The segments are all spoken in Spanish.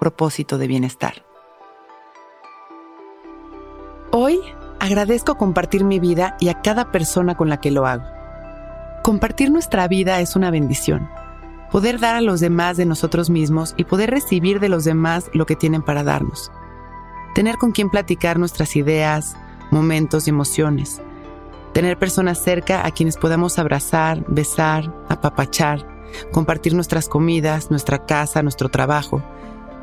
propósito de bienestar. Hoy agradezco compartir mi vida y a cada persona con la que lo hago. Compartir nuestra vida es una bendición. Poder dar a los demás de nosotros mismos y poder recibir de los demás lo que tienen para darnos. Tener con quien platicar nuestras ideas, momentos y emociones. Tener personas cerca a quienes podamos abrazar, besar, apapachar, compartir nuestras comidas, nuestra casa, nuestro trabajo.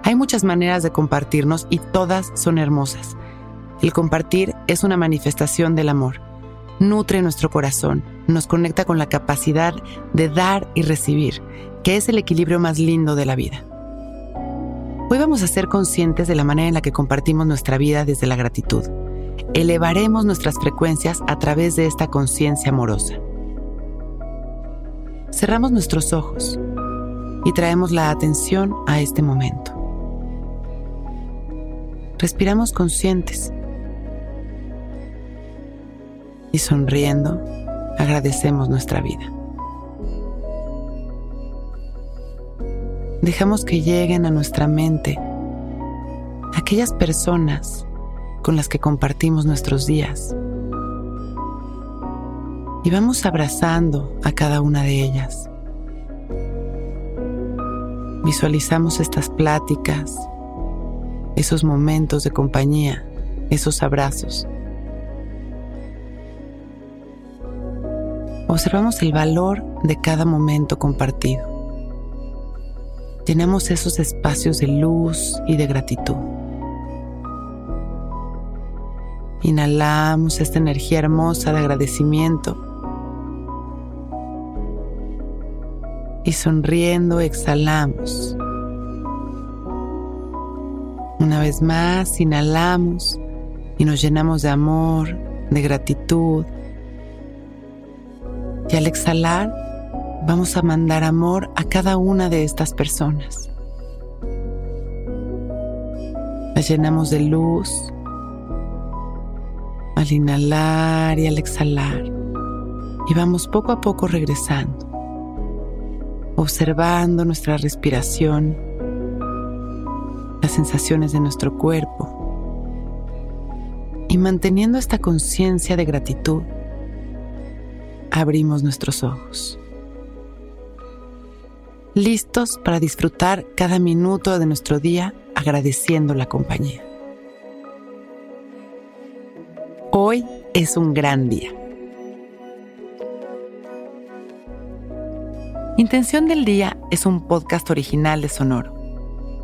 Hay muchas maneras de compartirnos y todas son hermosas. El compartir es una manifestación del amor. Nutre nuestro corazón, nos conecta con la capacidad de dar y recibir, que es el equilibrio más lindo de la vida. Hoy vamos a ser conscientes de la manera en la que compartimos nuestra vida desde la gratitud. Elevaremos nuestras frecuencias a través de esta conciencia amorosa. Cerramos nuestros ojos y traemos la atención a este momento. Respiramos conscientes y sonriendo agradecemos nuestra vida. Dejamos que lleguen a nuestra mente aquellas personas con las que compartimos nuestros días. Y vamos abrazando a cada una de ellas. Visualizamos estas pláticas, esos momentos de compañía, esos abrazos. Observamos el valor de cada momento compartido. Tenemos esos espacios de luz y de gratitud. Inhalamos esta energía hermosa de agradecimiento. Y sonriendo exhalamos. Una vez más, inhalamos y nos llenamos de amor, de gratitud, y al exhalar, vamos a mandar amor a cada una de estas personas. Las llenamos de luz al inhalar y al exhalar. Y vamos poco a poco regresando, observando nuestra respiración, las sensaciones de nuestro cuerpo y manteniendo esta conciencia de gratitud abrimos nuestros ojos. Listos para disfrutar cada minuto de nuestro día agradeciendo la compañía. Hoy es un gran día. Intención del Día es un podcast original de Sonoro.